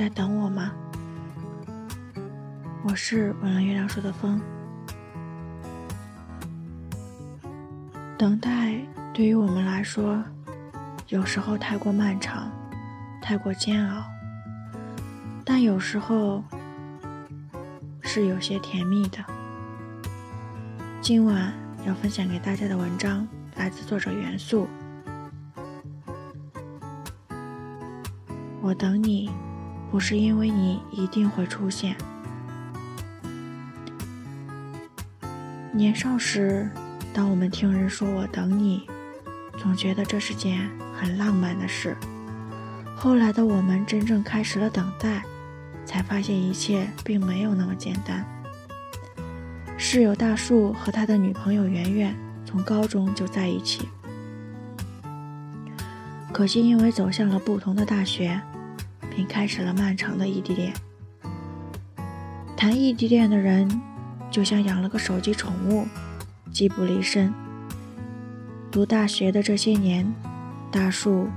在等我吗？我是吻了月亮说的风。等待对于我们来说，有时候太过漫长，太过煎熬，但有时候是有些甜蜜的。今晚要分享给大家的文章来自作者元素。我等你，不是因为你一定会出现。年少时。当我们听人说“我等你”，总觉得这是件很浪漫的事。后来的我们真正开始了等待，才发现一切并没有那么简单。室友大树和他的女朋友圆圆从高中就在一起，可惜因为走向了不同的大学，便开始了漫长的异地恋。谈异地恋的人，就像养了个手机宠物。机不离身。读大学的这些年，大树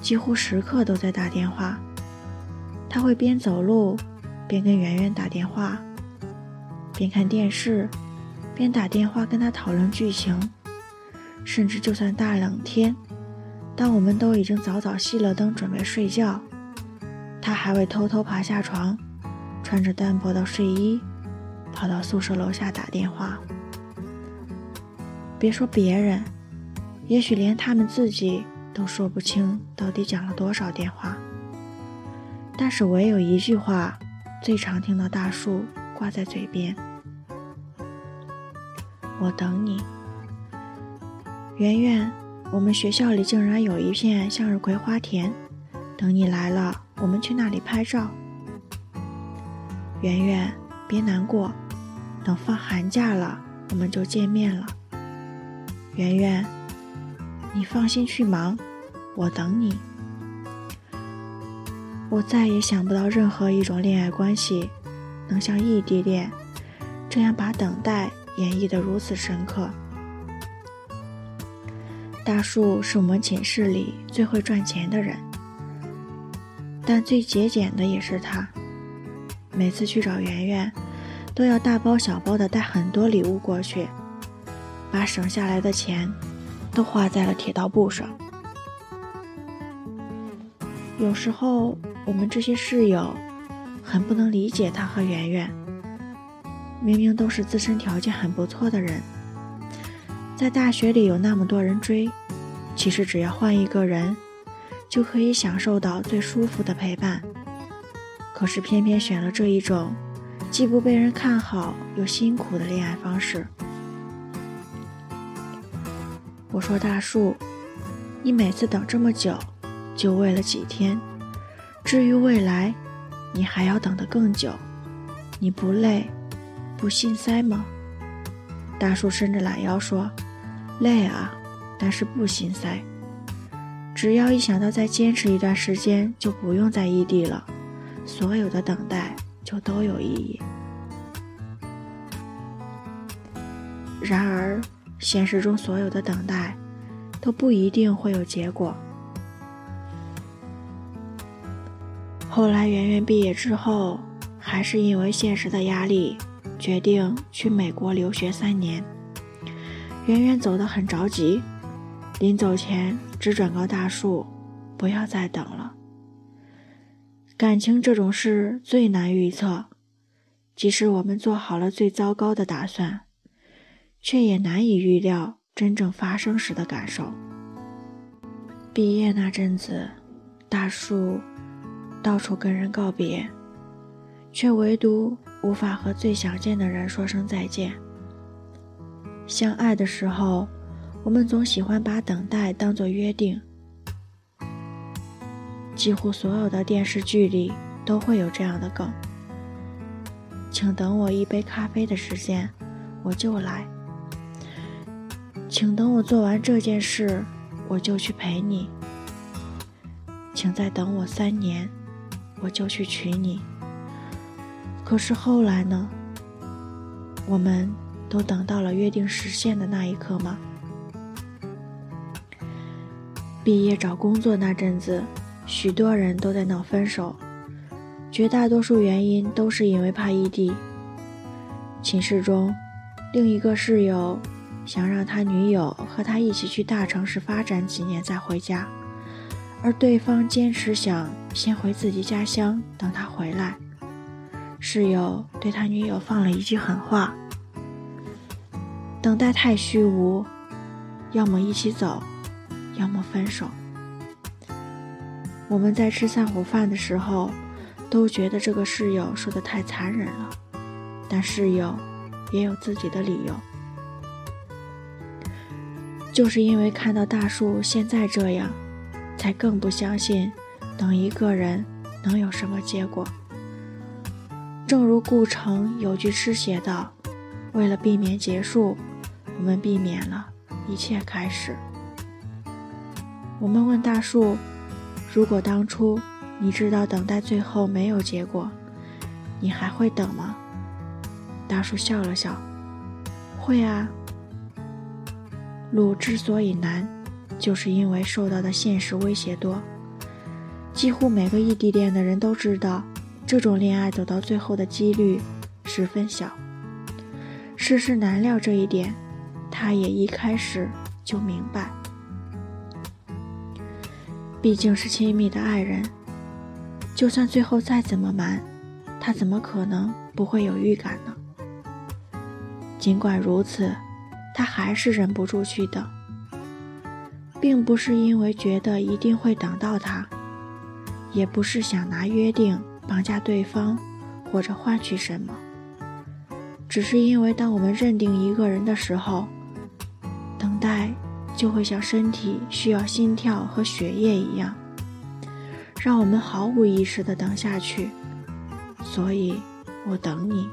几乎时刻都在打电话。他会边走路边跟圆圆打电话，边看电视边打电话跟他讨论剧情。甚至就算大冷天，当我们都已经早早熄了灯准备睡觉，他还会偷偷爬下床，穿着单薄的睡衣，跑到宿舍楼下打电话。别说别人，也许连他们自己都说不清到底讲了多少电话。但是唯有一句话，最常听到大树挂在嘴边：“我等你，圆圆。我们学校里竟然有一片向日葵花田，等你来了，我们去那里拍照。圆圆，别难过，等放寒假了，我们就见面了。”圆圆，你放心去忙，我等你。我再也想不到任何一种恋爱关系能像异地恋这样把等待演绎得如此深刻。大树是我们寝室里最会赚钱的人，但最节俭的也是他。每次去找圆圆，都要大包小包的带很多礼物过去。把省下来的钱都花在了铁道部上。有时候，我们这些室友很不能理解他和圆圆。明明都是自身条件很不错的人，在大学里有那么多人追，其实只要换一个人，就可以享受到最舒服的陪伴。可是偏偏选了这一种既不被人看好又辛苦的恋爱方式。我说：“大树，你每次等这么久，就为了几天？至于未来，你还要等得更久，你不累，不心塞吗？”大树伸着懒腰说：“累啊，但是不心塞。只要一想到再坚持一段时间，就不用在异地了，所有的等待就都有意义。然而。”现实中所有的等待，都不一定会有结果。后来，圆圆毕业之后，还是因为现实的压力，决定去美国留学三年。圆圆走得很着急，临走前只转告大树：“不要再等了。”感情这种事最难预测，即使我们做好了最糟糕的打算。却也难以预料真正发生时的感受。毕业那阵子，大树到处跟人告别，却唯独无法和最想见的人说声再见。相爱的时候，我们总喜欢把等待当作约定，几乎所有的电视剧里都会有这样的梗：“请等我一杯咖啡的时间，我就来。”请等我做完这件事，我就去陪你。请再等我三年，我就去娶你。可是后来呢？我们都等到了约定实现的那一刻吗？毕业找工作那阵子，许多人都在闹分手，绝大多数原因都是因为怕异地。寝室中，另一个室友想让他女友和他一起去大城市发展几年再回家，而对方坚持想先回自己家乡等他回来。室友对他女友放了一句狠话：“等待太虚无，要么一起走。”要么分手。我们在吃散伙饭的时候，都觉得这个室友说的太残忍了，但室友也有自己的理由，就是因为看到大树现在这样，才更不相信等一个人能有什么结果。正如顾城有句诗写道：“为了避免结束，我们避免了一切开始。”我们问大树：“如果当初你知道等待最后没有结果，你还会等吗？”大树笑了笑：“会啊。路之所以难，就是因为受到的现实威胁多。几乎每个异地恋的人都知道，这种恋爱走到最后的几率十分小。世事难料这一点，他也一开始就明白。”毕竟是亲密的爱人，就算最后再怎么瞒，他怎么可能不会有预感呢？尽管如此，他还是忍不住去等，并不是因为觉得一定会等到他，也不是想拿约定绑架对方或者换取什么，只是因为当我们认定一个人的时候，等待。就会像身体需要心跳和血液一样，让我们毫无意识的等下去。所以，我等你，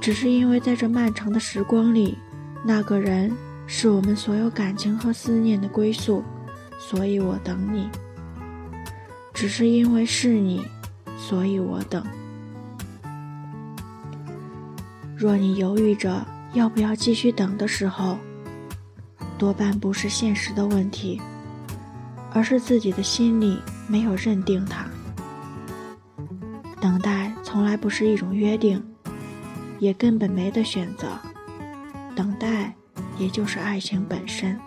只是因为在这漫长的时光里，那个人是我们所有感情和思念的归宿。所以我等你，只是因为是你，所以我等。若你犹豫着要不要继续等的时候，多半不是现实的问题，而是自己的心里没有认定它。等待从来不是一种约定，也根本没得选择。等待，也就是爱情本身。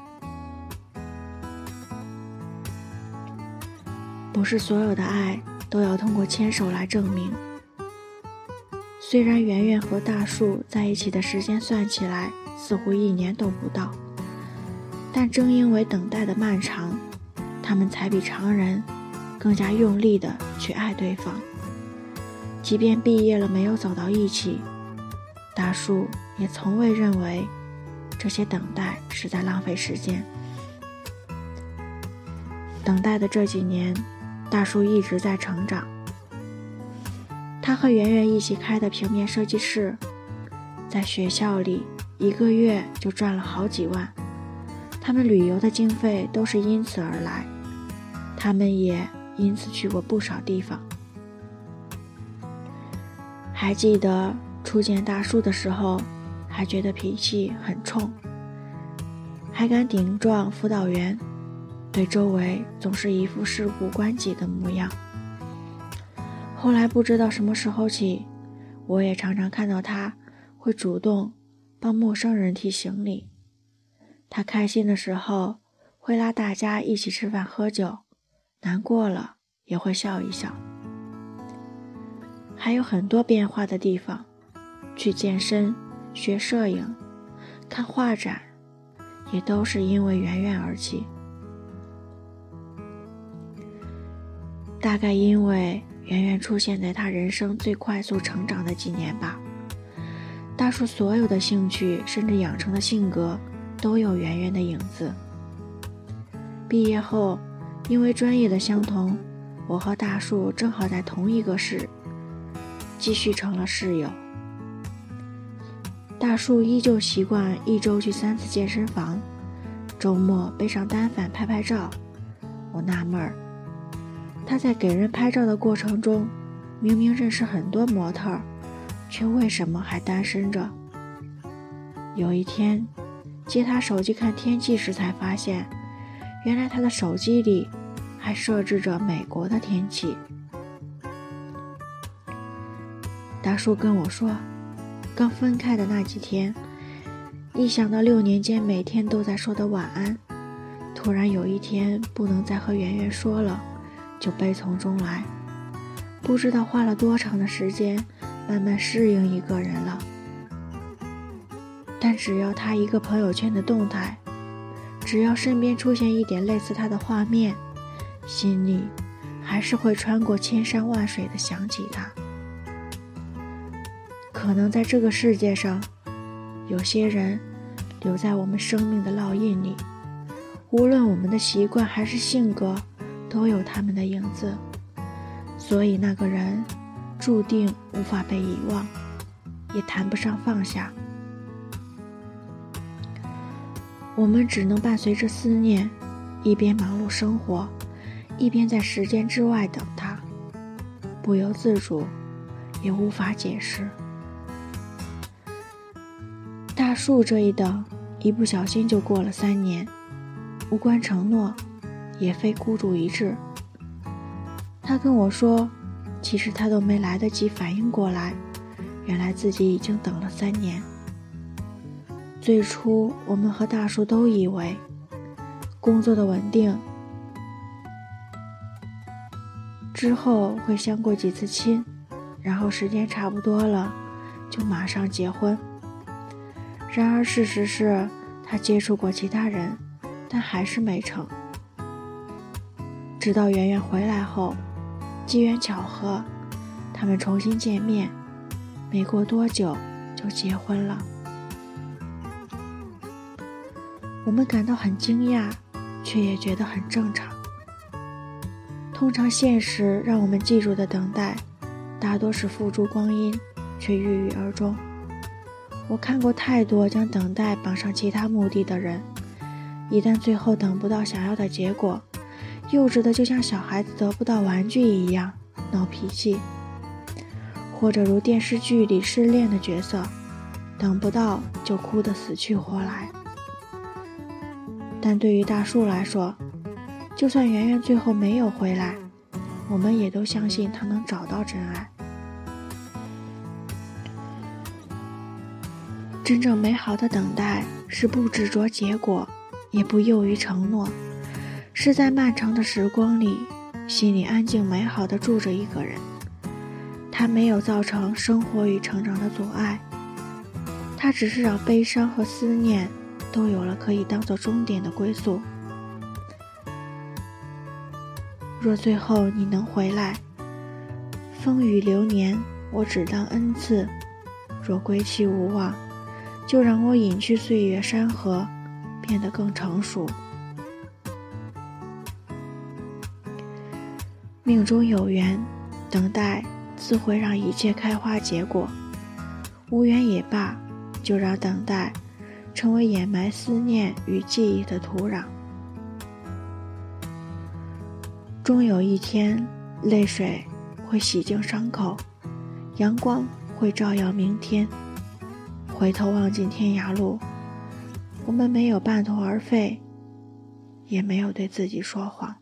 不是所有的爱都要通过牵手来证明。虽然圆圆和大树在一起的时间算起来似乎一年都不到。但正因为等待的漫长，他们才比常人更加用力的去爱对方。即便毕业了没有走到一起，大树也从未认为这些等待是在浪费时间。等待的这几年，大树一直在成长。他和圆圆一起开的平面设计室，在学校里一个月就赚了好几万。他们旅游的经费都是因此而来，他们也因此去过不少地方。还记得初见大树的时候，还觉得脾气很冲，还敢顶撞辅导员，对周围总是一副事不关己的模样。后来不知道什么时候起，我也常常看到他会主动帮陌生人提行李。他开心的时候会拉大家一起吃饭喝酒，难过了也会笑一笑。还有很多变化的地方，去健身、学摄影、看画展，也都是因为圆圆而起。大概因为圆圆出现在他人生最快速成长的几年吧。大叔所有的兴趣，甚至养成的性格。都有圆圆的影子。毕业后，因为专业的相同，我和大树正好在同一个市，继续成了室友。大树依旧习惯一周去三次健身房，周末背上单反拍拍照。我纳闷儿，他在给人拍照的过程中，明明认识很多模特，却为什么还单身着？有一天。接他手机看天气时，才发现原来他的手机里还设置着美国的天气。大叔跟我说，刚分开的那几天，一想到六年间每天都在说的晚安，突然有一天不能再和圆圆说了，就悲从中来。不知道花了多长的时间，慢慢适应一个人了。但只要他一个朋友圈的动态，只要身边出现一点类似他的画面，心里还是会穿过千山万水的想起他。可能在这个世界上，有些人留在我们生命的烙印里，无论我们的习惯还是性格，都有他们的影子。所以那个人注定无法被遗忘，也谈不上放下。我们只能伴随着思念，一边忙碌生活，一边在时间之外等他，不由自主，也无法解释。大树这一等，一不小心就过了三年，无关承诺，也非孤注一掷。他跟我说，其实他都没来得及反应过来，原来自己已经等了三年。最初，我们和大叔都以为工作的稳定之后会相过几次亲，然后时间差不多了就马上结婚。然而事实是他接触过其他人，但还是没成。直到圆圆回来后，机缘巧合，他们重新见面，没过多久就结婚了。我们感到很惊讶，却也觉得很正常。通常现实让我们记住的等待，大多是付诸光阴，却郁郁而终。我看过太多将等待绑上其他目的的人，一旦最后等不到想要的结果，幼稚的就像小孩子得不到玩具一样闹脾气，或者如电视剧里失恋的角色，等不到就哭得死去活来。但对于大树来说，就算圆圆最后没有回来，我们也都相信他能找到真爱。真正美好的等待是不执着结果，也不囿于承诺，是在漫长的时光里，心里安静美好的住着一个人，他没有造成生活与成长的阻碍，他只是让悲伤和思念。都有了可以当做终点的归宿。若最后你能回来，风雨流年我只当恩赐；若归期无望，就让我隐去岁月山河，变得更成熟。命中有缘，等待自会让一切开花结果；无缘也罢，就让等待。成为掩埋思念与记忆的土壤，终有一天，泪水会洗净伤口，阳光会照耀明天。回头望尽天涯路，我们没有半途而废，也没有对自己说谎。